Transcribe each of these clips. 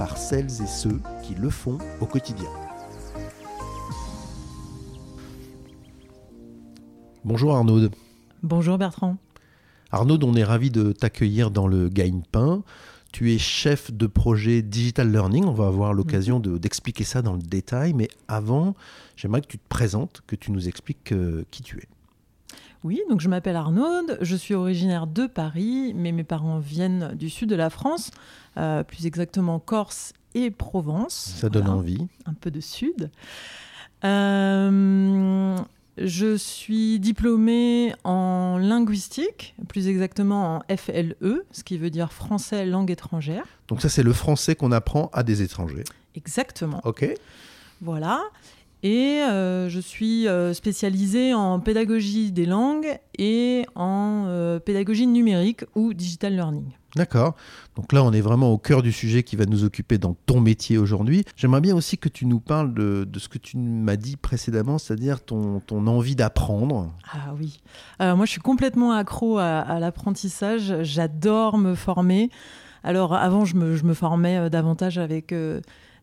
par celles et ceux qui le font au quotidien. Bonjour Arnaud. Bonjour Bertrand. Arnaud, on est ravi de t'accueillir dans le Gagne-Pain. Tu es chef de projet Digital Learning. On va avoir l'occasion d'expliquer ça dans le détail. Mais avant, j'aimerais que tu te présentes, que tu nous expliques euh, qui tu es. Oui, donc je m'appelle Arnaud, je suis originaire de Paris, mais mes parents viennent du sud de la France, euh, plus exactement Corse et Provence. Ça donne envie. Un peu de sud. Euh, je suis diplômée en linguistique, plus exactement en FLE, ce qui veut dire français langue étrangère. Donc ça c'est le français qu'on apprend à des étrangers. Exactement. Ok. Voilà. Et euh, je suis euh, spécialisée en pédagogie des langues et en euh, pédagogie numérique ou digital learning. D'accord. Donc là, on est vraiment au cœur du sujet qui va nous occuper dans ton métier aujourd'hui. J'aimerais bien aussi que tu nous parles de, ce que tu m'as dit précédemment, c'est-à-dire ton, ton, envie d'apprendre. Ah oui. moi, je suis complètement accro à, l'apprentissage. J'adore me former. Alors avant, je me, je me formais davantage avec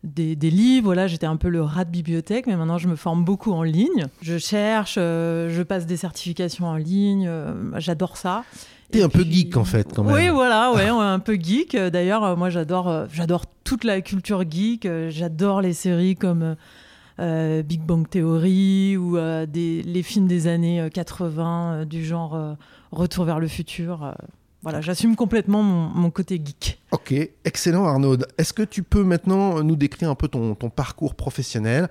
des, livres. Là, j'étais un peu le rat de bibliothèque, mais maintenant, je me forme beaucoup en ligne. Je cherche, euh, je passe des certifications en ligne. Euh, j'adore ça. T'es un peu geek en fait, quand même. Oui, voilà, ouais, un peu geek. D'ailleurs, euh, moi, j'adore, j'adore toute la culture geek. J'adore les séries comme Big Bang Theory ou les films des années 80 du genre Retour vers le futur. Voilà, j'assume complètement mon, côté geek. Ok, excellent Arnaud. Est-ce que tu peux maintenant nous décrire un peu ton, parcours professionnel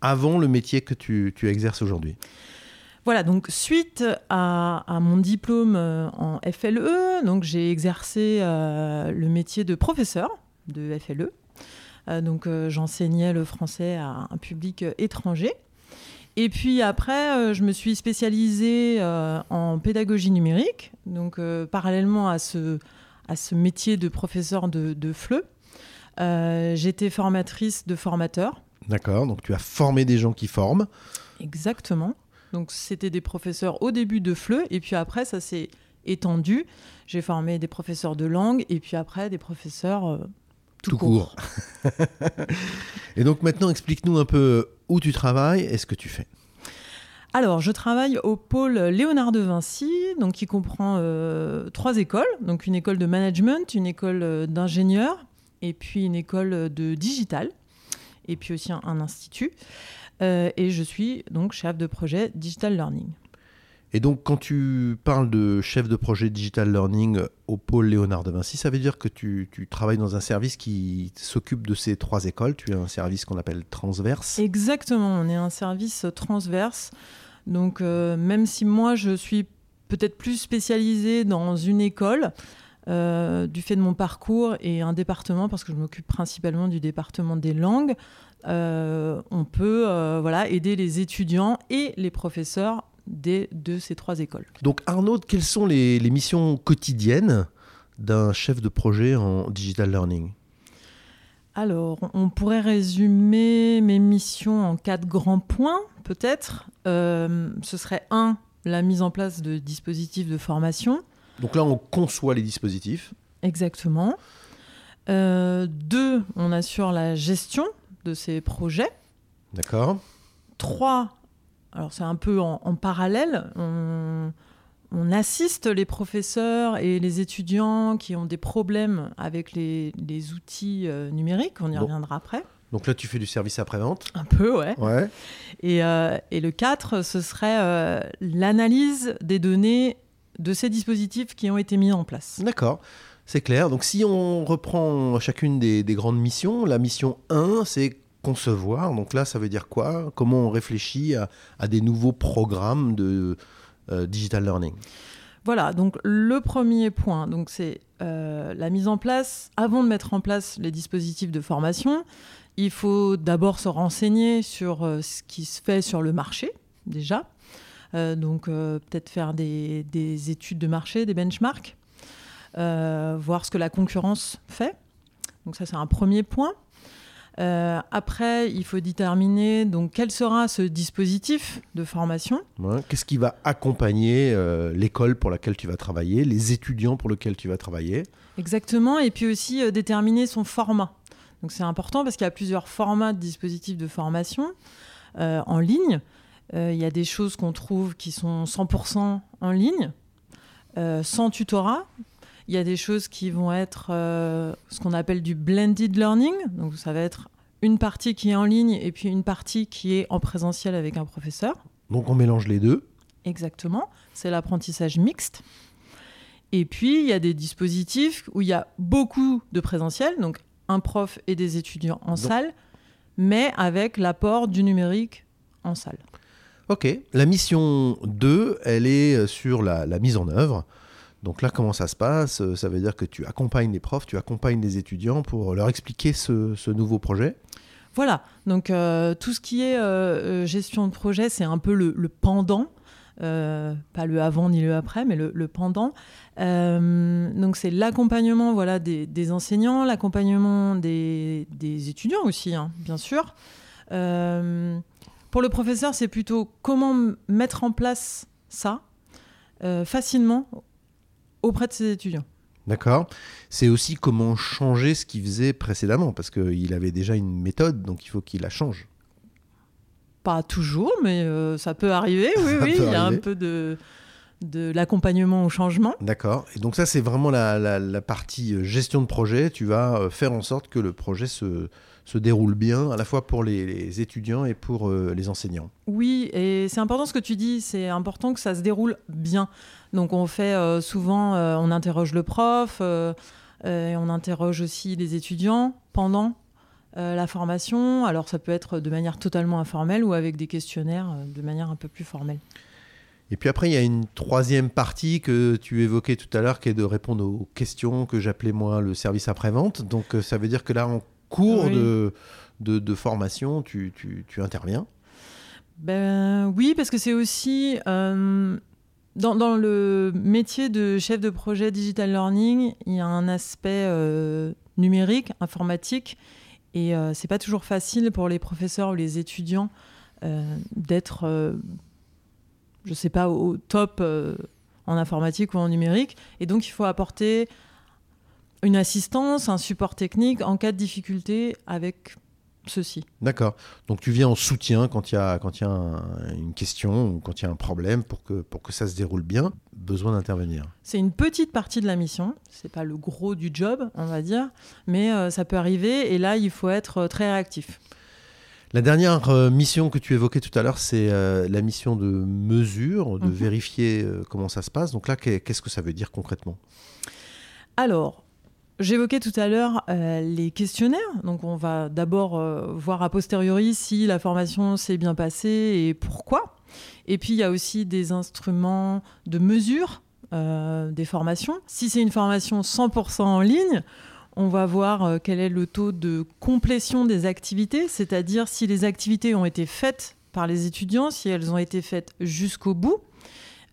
avant le métier que tu, exerces aujourd'hui? Voilà, donc suite à, mon diplôme euh, en FLE, donc j'ai exercé euh, le métier de professeur de FLE. Euh, donc j'enseignais le français à un public étranger. Et puis après, euh, je me suis spécialisée euh, en pédagogie numérique, donc euh, parallèlement à ce, à ce métier de professeur de, de FLE. J'étais formatrice de formateurs. D'accord, donc tu as formé des gens qui forment. Exactement. Donc c'était des professeurs au début de FLE, et puis après, ça s'est étendu. J'ai formé des professeurs de langue, et puis après, des professeurs tout, court. et donc maintenant, explique-nous un peu où tu travailles et ce que tu fais. Alors, je travaille au pôle Léonard de Vinci, donc qui comprend euh, trois écoles. Donc, une école de management, une école euh, d'ingénieur, et puis une école de digital, et puis aussi un, institut. Euh, et je suis donc chef de projet Digital Learning. Et donc, quand tu parles de chef de projet digital learning au pôle Léonard de Vinci, ça veut dire que tu, travailles dans un service qui s'occupe de ces trois écoles. Tu es un service qu'on appelle transverse. Exactement, on est un service transverse. Donc, euh, même si moi, je suis peut-être plus spécialisée dans une école, euh, du fait de mon parcours et un département, parce que je m'occupe principalement du département des langues, euh, on peut voilà, aider les étudiants et les professeurs de ces trois écoles. Donc Arnaud, quelles sont les, missions quotidiennes d'un chef de projet en digital learning? Alors, on pourrait résumer mes missions en quatre grands points, peut-être. Euh, ce serait un, la mise en place de dispositifs de formation. Donc là, on conçoit les dispositifs. Exactement. Euh, deux, on assure la gestion de ces projets. D'accord. Trois, alors c'est un peu en, parallèle, on, assiste les professeurs et les étudiants qui ont des problèmes avec les, outils euh, numériques, on y reviendra après. Donc là, tu fais du service après-vente Un peu, ouais. ouais. Et, euh, le 4, ce serait euh, l'analyse des données de ces dispositifs qui ont été mis en place. D'accord. C'est clair. Donc si on reprend chacune des, des grandes missions, la mission 1, c'est concevoir. Donc là, ça veut dire quoi? Comment on réfléchit à, des nouveaux programmes de euh, digital learning? Voilà, donc le premier point, donc c'est euh, la mise en place. Avant de mettre en place les dispositifs de formation, il faut d'abord se renseigner sur euh, ce qui se fait sur le marché déjà. Donc peut-être faire des, des, études de marché, des benchmarks, voir ce que la concurrence fait. Donc ça c'est un premier point. Euh, après, il faut déterminer donc quel sera ce dispositif de formation. Qu'est-ce qui va accompagner euh, l'école pour laquelle tu vas travailler, les étudiants pour lesquels tu vas travailler? Exactement, et puis aussi euh, déterminer son format. Donc c'est important parce qu'il y a plusieurs formats de dispositifs de formation en ligne. Il y a des choses qu'on trouve qui sont 100% en ligne, sans tutorat, il y a des choses qui vont être euh, ce qu'on appelle du blended learning. Donc ça va être une partie qui est en ligne et puis une partie qui est en présentiel avec un professeur. Donc on mélange les deux. Exactement. C'est l'apprentissage mixte. Et puis il y a des dispositifs où il y a beaucoup de présentiel, donc un prof et des étudiants en salle, mais avec l'apport du numérique en salle. Ok, la mission 2, elle est sur la mise en œuvre. Donc là, comment ça se passe? Euh, Ça veut dire que tu accompagnes les profs, tu accompagnes les étudiants pour leur expliquer ce, nouveau projet? Voilà, donc euh, tout ce qui est euh, gestion de projet, c'est un peu le, pendant. pas le avant ni le après, mais le, pendant. donc c'est l'accompagnement voilà, des, enseignants, l'accompagnement des, étudiants aussi, hein, bien sûr. pour le professeur, c'est plutôt comment mettre en place ça facilement auprès de ses étudiants. D'accord. C'est aussi comment changer ce qu'il faisait précédemment, parce qu'il avait déjà une méthode, donc il faut qu'il la change. Pas toujours, mais euh, ça peut arriver, oui, oui. il y a un peu de, de l'accompagnement au changement. D'accord. Et donc ça, c'est vraiment la, la, partie euh, gestion de projet. Tu vas euh, faire en sorte que le projet se, se déroule bien, à la fois pour les, étudiants et pour les enseignants. Oui, et c'est important ce que tu dis, c'est important que ça se déroule bien. Donc on fait euh, souvent, euh, on interroge le prof, euh, et on interroge aussi les étudiants pendant la formation. Alors ça peut être de manière totalement informelle ou avec des questionnaires de manière un peu plus formelle. Et puis après, il y a une troisième partie que tu évoquais tout à l'heure, qui est de répondre aux questions que j'appelais moi le service après-vente. Donc ça veut dire que là, en cours de, de, formation, tu, tu, interviens ben, Oui, parce que c'est aussi dans, le métier de chef de projet digital learning, il y a un aspect euh, numérique, informatique, et euh, c'est pas toujours facile pour les professeurs ou les étudiants euh, d'être, je sais pas, au top en informatique ou en numérique. Et donc, il faut apporter une assistance, un support technique en cas de difficulté avec ceci. D'accord. Donc tu viens en soutien quand il y a, quand il y a une question ou quand il y a un problème pour que, pour que ça se déroule bien, besoin d'intervenir. C'est une petite partie de la mission, c'est pas le gros du job, on va dire, mais euh, ça peut arriver et là il faut être euh, très réactif. La dernière euh, mission que tu évoquais tout à l'heure, c'est la mission de mesure, de mhm. vérifier comment ça se passe. Donc là, qu'est-ce que ça veut dire concrètement? Alors, J'évoquais tout à l'heure euh, les questionnaires. Donc, on va d'abord euh, voir a posteriori si la formation s'est bien passée et pourquoi. Et puis, il y a aussi des instruments de mesure euh, des formations. Si c'est une formation 100% en ligne, on va voir quel est le taux de complétion des activités, c'est-à-dire si les activités ont été faites par les étudiants, si elles ont été faites jusqu'au bout.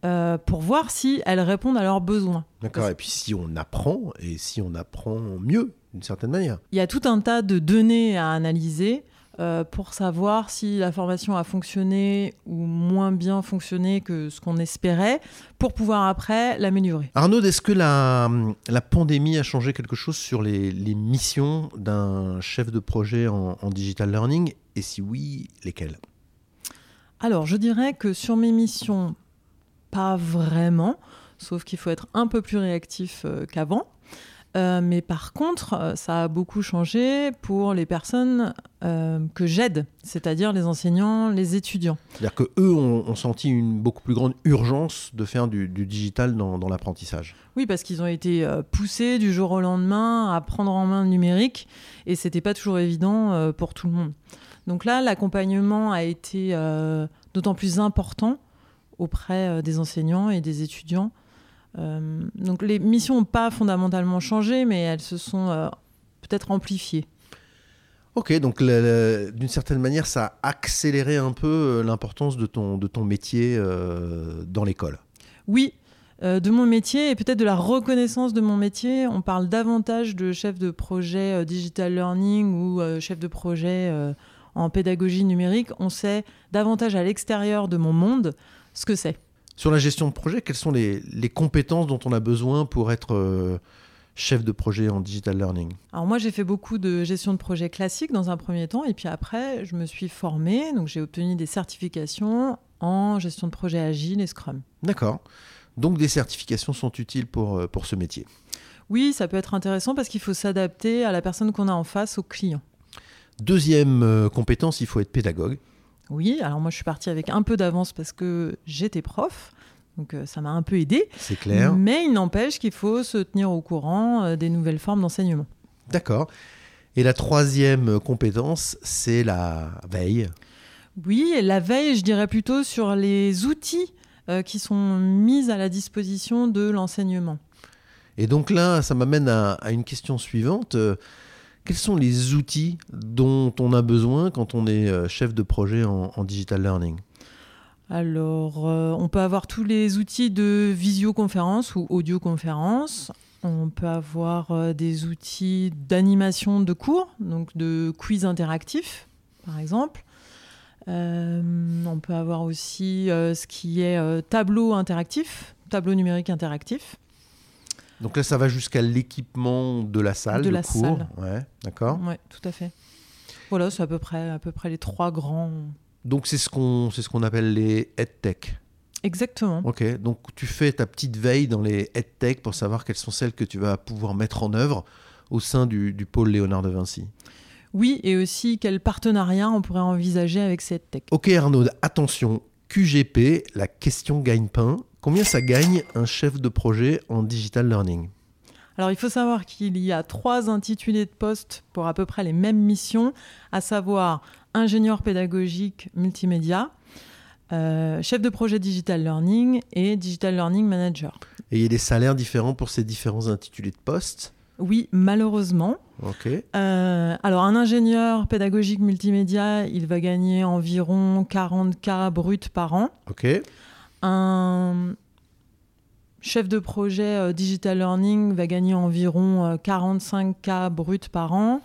Euh, pour voir si elles répondent à leurs besoins. D'accord, et puis si on apprend, et si on apprend mieux, d'une certaine manière. Il y a tout un tas de données à analyser euh, pour savoir si la formation a fonctionné ou moins bien fonctionné que ce qu'on espérait, pour pouvoir après l'améliorer. Arnaud, est-ce que la, la, pandémie a changé quelque chose sur les, les missions d'un chef de projet en, en digital learning? Et si oui, lesquelles? Alors, je dirais que sur mes missions pas vraiment, sauf qu'il faut être un peu plus réactif euh, qu'avant. Euh, mais par contre, euh, ça a beaucoup changé pour les personnes que j'aide, c'est-à-dire les enseignants, les étudiants. C'est-à-dire qu'eux ont, senti une beaucoup plus grande urgence de faire du, digital dans, dans l'apprentissage. Oui, parce qu'ils ont été poussés du jour au lendemain à prendre en main le numérique et c'était pas toujours évident pour tout le monde. Donc là, l'accompagnement a été d'autant plus important auprès euh, des enseignants et des étudiants donc les missions n'ont pas fondamentalement changé, mais elles se sont peut-être amplifiées. Ok, donc d'une certaine manière, ça a accéléré un peu l'importance de ton, de ton métier dans l'école. Oui, euh, de mon métier et peut-être de la reconnaissance de mon métier. On parle davantage de chef de projet euh, digital learning ou euh, chef de projet en pédagogie numérique. On sait davantage à l'extérieur de mon monde ce que c'est. Sur la gestion de projet, quelles sont les, compétences dont on a besoin pour être chef de projet en digital learning? Alors moi j'ai fait beaucoup de gestion de projet classique dans un premier temps et puis après je me suis formée, donc j'ai obtenu des certifications en gestion de projet agile et Scrum. D'accord. Donc des certifications sont utiles pour, euh, pour ce métier? Oui, ça peut être intéressant parce qu'il faut s'adapter à la personne qu'on a en face, au client. Deuxième euh, compétence, il faut être pédagogue. Oui, alors moi je suis partie avec un peu d'avance parce que j'étais prof. Donc euh, ça m'a un peu aidé. C'est clair. Mais il n'empêche qu'il faut se tenir au courant des nouvelles formes d'enseignement. D'accord. Et la troisième compétence, c'est la veille. Oui, la veille, je dirais plutôt sur les outils euh, qui sont mises à la disposition de l'enseignement. Et donc là, ça m'amène à, une question suivante. Euh, quels sont les outils dont on a besoin quand on est euh, chef de projet en, digital learning? Alors, on peut avoir tous les outils de visioconférence ou audioconférence. On peut avoir des outils d'animation de cours, donc de quiz interactifs, par exemple. Euh, on peut avoir aussi euh, ce qui est euh, tableau interactif, tableau numérique interactif. Donc là, ça va jusqu'à l'équipement de la salle de, de la cours. salle. Ouais, d'accord. Ouais, tout à fait. Voilà, c'est à peu près, à peu près les trois grands. Donc c'est ce qu'on, c'est ce qu'on appelle les EdTech. Exactement. Ok, donc tu fais ta petite veille dans les EdTech pour savoir quelles sont celles que tu vas pouvoir mettre en œuvre au sein du, du pôle Léonard de Vinci. Oui, et aussi quel partenariat on pourrait envisager avec cette tech. Ok Arnaud, attention, QGP, la question gagne-pain. Combien ça gagne un chef de projet en digital learning? Alors il faut savoir qu'il y a trois intitulés de poste pour à peu près les mêmes missions, à savoir ingénieur pédagogique multimédia, euh, chef de projet digital learning et digital learning manager. Et il y a des salaires différents pour ces différents intitulés de poste oui, malheureusement. Ok. Euh, alors, un ingénieur pédagogique multimédia, il va gagner environ 40K brut par an. Ok. Un chef de projet euh, digital learning va gagner environ 45K euh, brut par an.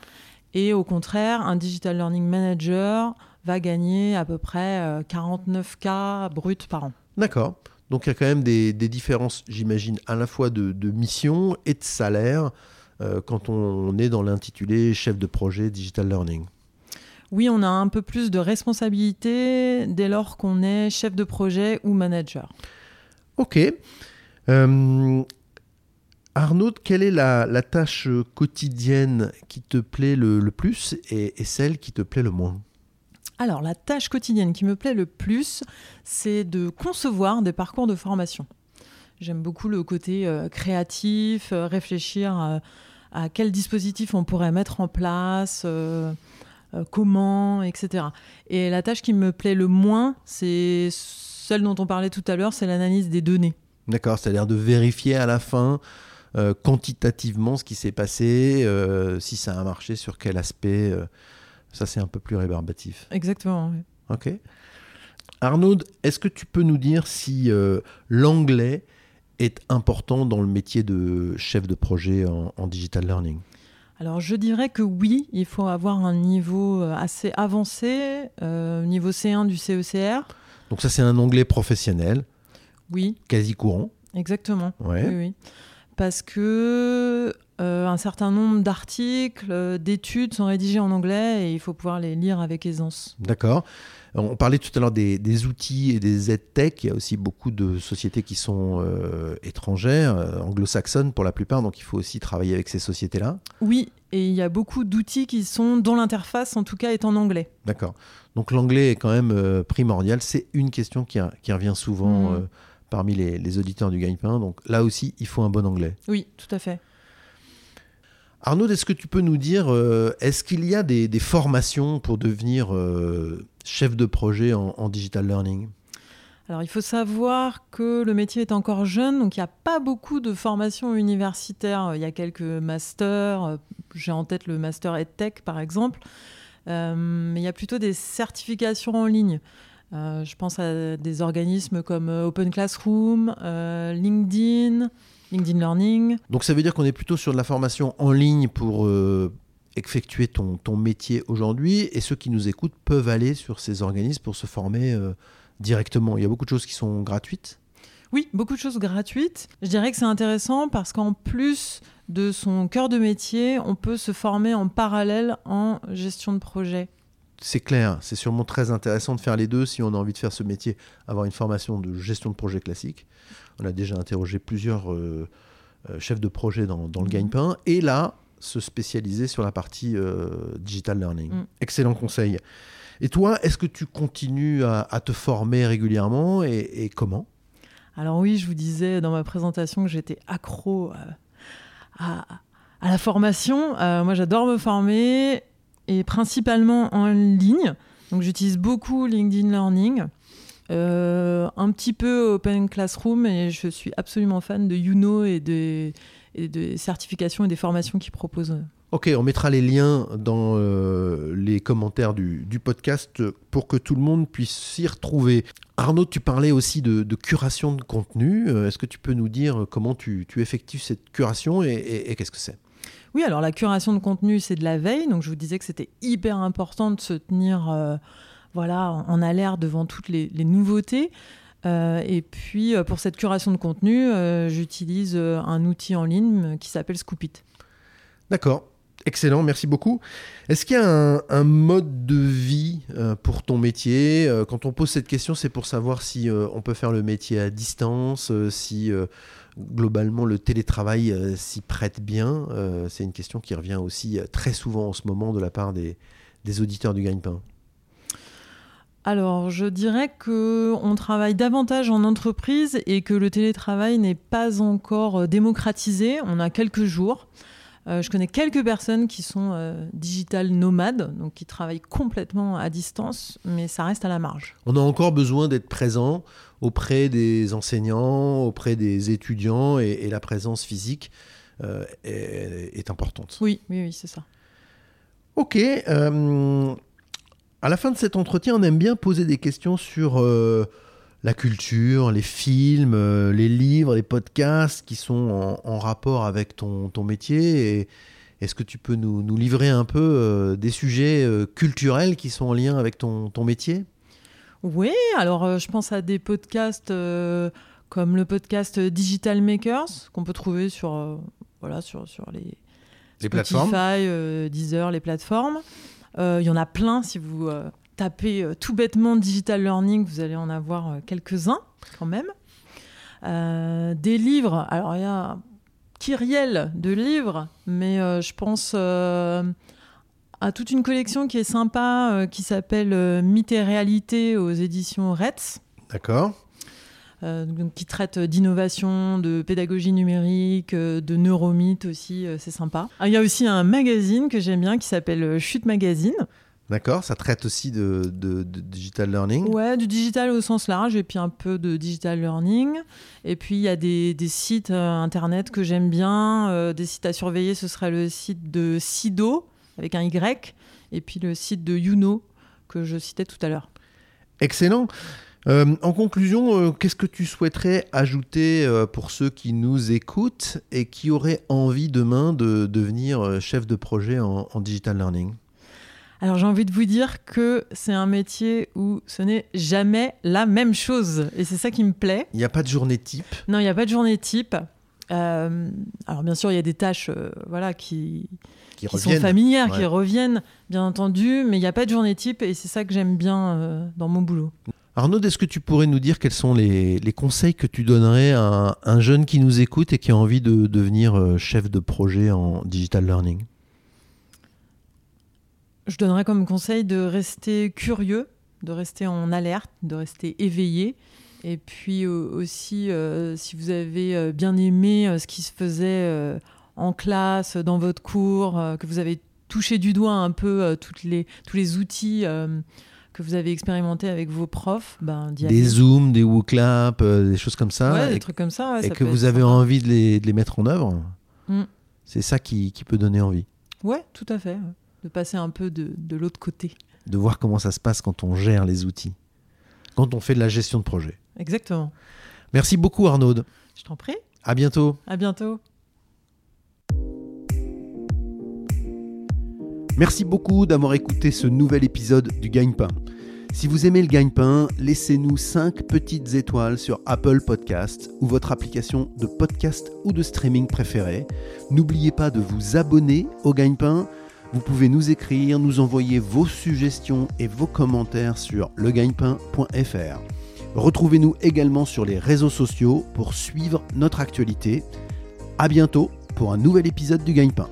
Et au contraire, un digital learning manager va gagner à peu près 49K brut par an. D'accord. Donc il y a quand même des, différences, j'imagine, à la fois de, mission et de salaire euh, quand on est dans l'intitulé chef de projet digital learning Oui, on a un peu plus de responsabilité dès lors qu'on est chef de projet ou manager. Ok. Euh, Arnaud, quelle est la, tâche quotidienne qui te plaît le, plus et, celle qui te plaît le moins? Alors, la tâche quotidienne qui me plaît le plus, c'est de concevoir des parcours de formation. J'aime beaucoup le côté euh, créatif, réfléchir à quel dispositif on pourrait mettre en place, euh, euh, comment, etc. Et la tâche qui me plaît le moins, c'est celle dont on parlait tout à l'heure, c'est l'analyse des données. D'accord, c'est-à-dire de vérifier à la fin euh, quantitativement ce qui s'est passé, si ça a marché, sur quel aspect. ça, c'est un peu plus rébarbatif. Exactement. Oui. Ok. Arnaud, est-ce que tu peux nous dire si l'anglais est important dans le métier de chef de projet en, digital learning? Alors je dirais que oui, il faut avoir un niveau euh, assez avancé, euh, niveau C1 du CECR. Donc ça c'est un anglais professionnel. Oui. Quasi courant. Exactement. Oui, oui. Parce que euh, un certain nombre d'articles, d'études sont rédigés en anglais et il faut pouvoir les lire avec aisance. D'accord. On parlait tout à l'heure des, outils et des aides tech. Il y a aussi beaucoup de sociétés qui sont euh, étrangères, euh, anglo-saxonnes pour la plupart, donc il faut aussi travailler avec ces sociétés-là. Oui, et il y a beaucoup d'outils qui sont, dont l'interface en tout cas est en anglais. D'accord. Donc l'anglais est quand même euh, primordial. C'est une question qui, revient souvent mm. Parmi les, auditeurs du gagne-pain. Donc là aussi, il faut un bon anglais. Oui, tout à fait. Arnaud, est-ce que tu peux nous dire, est-ce qu'il y a des, formations pour devenir chef de projet en, digital learning? Alors il faut savoir que le métier est encore jeune, donc il n'y a pas beaucoup de formations universitaires. Il y a quelques masters, j'ai en tête le master EdTech par exemple, euh, mais il y a plutôt des certifications en ligne. Euh, je pense à des organismes comme Open Classroom, euh, LinkedIn, LinkedIn Learning. Donc ça veut dire qu'on est plutôt sur de la formation en ligne pour effectuer ton, ton métier aujourd'hui et ceux qui nous écoutent peuvent aller sur ces organismes pour se former directement Il y a beaucoup de choses qui sont gratuites oui, beaucoup de choses gratuites. Je dirais que c'est intéressant parce qu'en plus de son cœur de métier, on peut se former en parallèle en gestion de projet. C'est clair, c'est sûrement très intéressant de faire les deux si on a envie de faire ce métier, avoir une formation de gestion de projet classique. On a déjà interrogé plusieurs euh, euh, chefs de projet dans, le mhm. gagne-pain. Et là, se spécialiser sur la partie euh, digital learning. Mm. Excellent conseil. Et toi, est-ce que tu continues à, te former régulièrement et, comment? Alors oui, je vous disais dans ma présentation que j'étais accro à, la formation. Euh, moi, j'adore me former et principalement en ligne. Donc j'utilise beaucoup LinkedIn Learning. Euh, un petit peu Open Classroom et je suis absolument fan de Youno et des, certifications et des formations qu'ils proposent. Ok, on mettra les liens dans euh, les commentaires du, podcast pour que tout le monde puisse s'y retrouver. Arnaud, tu parlais aussi de, curation de contenu. Euh, est-ce que tu peux nous dire comment tu, effectues cette curation et, qu'est-ce que c'est? Oui, alors la curation de contenu, c'est de la veille. Donc je vous disais que c'était hyper important de se tenir euh, voilà, en alerte devant toutes les, nouveautés. et puis pour cette curation de contenu, j'utilise un outil en ligne qui s'appelle Scoopit. D'accord. Excellent, merci beaucoup. Est-ce qu'il y a un, mode de vie euh, pour ton métier? Euh, Quand on pose cette question, c'est pour savoir si euh, on peut faire le métier à distance, si globalement le télétravail s'y prête bien. c'est une question qui revient aussi très souvent en ce moment de la part des, des auditeurs du Gagne-Pain. Alors, je dirais que on travaille davantage en entreprise et que le télétravail n'est pas encore démocratisé. On a quelques jours. Euh, je connais quelques personnes qui sont euh, digital nomades, donc qui travaillent complètement à distance, mais ça reste à la marge. On a encore besoin d'être présent auprès des enseignants, auprès des étudiants, et, la présence physique euh, est, importante. Oui, oui, oui, c'est ça. Ok. à la fin de cet entretien, on aime bien poser des questions sur la culture, les films, euh, les livres, les podcasts qui sont en, rapport avec ton, ton métier. Est-ce que tu peux nous, nous livrer un peu euh, des sujets euh, culturels qui sont en lien avec ton, ton métier? Oui, alors je pense à des podcasts comme le podcast Digital Makers qu'on peut trouver sur, voilà, sur, sur les, les plateformes. Deezer, les plateformes. Il y en a plein si vous tapez euh, tout bêtement digital learning, vous allez en avoir euh, quelques-uns quand même. Euh, des livres, alors il y a kyriel de livres, mais je pense à toute une collection qui est sympa, qui s'appelle Mythes et réalité aux éditions Retz. D'accord. qui traite d'innovation, de pédagogie numérique, de neuromythes aussi, c'est sympa. Ah, il y a aussi un magazine que j'aime bien qui s'appelle Chute Magazine. D'accord, ça traite aussi de, digital learning Ouais, du digital au sens large et puis un peu de digital learning. Et puis il y a des, sites euh, internet que j'aime bien. Euh, des sites à surveiller, ce serait le site de Sido avec un Y et puis le site de Youno que je citais tout à l'heure. Excellent. Euh, en conclusion, qu'est-ce que tu souhaiterais ajouter pour ceux qui nous écoutent et qui auraient envie demain de devenir chef de projet en digital learning? Alors j'ai envie de vous dire que c'est un métier où ce n'est jamais la même chose. Et c'est ça qui me plaît. Il n'y a pas de journée type Non, il n'y a pas de journée type. Euh, alors bien sûr, il y a des tâches euh, voilà, qui, qui, sont familières, qui reviennent, bien entendu, mais il n'y a pas de journée type et c'est ça que j'aime bien euh, dans mon boulot. Arnaud, est-ce que tu pourrais nous dire quels sont les, les, conseils que tu donnerais à un jeune qui nous écoute et qui a envie de devenir chef de projet en digital learning? Je donnerais comme conseil de rester curieux, de rester en alerte, de rester éveillé. Et puis euh, aussi, euh, si vous avez euh, bien aimé ce qui se faisait en classe, dans votre cours, que vous avez touché du doigt un peu toutes les, tous les outils que vous avez expérimenté avec vos profs, ben, Des zooms, des WooClap, des choses comme ça. Ouais, et des trucs comme ça. ouais, et ça que vous avez sympa. envie de les, de les mettre en œuvre, Mm. c'est ça qui, qui peut donner envie. Ouais, tout à fait. De passer un peu de, de l'autre côté. De voir comment ça se passe quand on gère les outils, quand on fait de la gestion de projet. Exactement. Merci beaucoup Arnaud. Je t'en prie. À bientôt. À bientôt. Merci beaucoup d'avoir écouté ce nouvel épisode du Gagne-Pain. Si vous aimez le Gagne-Pain, laissez-nous 5 petites étoiles sur Apple Podcast ou votre application de podcast ou de streaming préférée. N'oubliez pas de vous abonner au Gagne-Pain. Vous pouvez nous écrire, nous envoyer vos suggestions et vos commentaires sur legagnepain.fr. Retrouvez-nous également sur les réseaux sociaux pour suivre notre actualité. À bientôt pour un nouvel épisode du Gagne-Pain.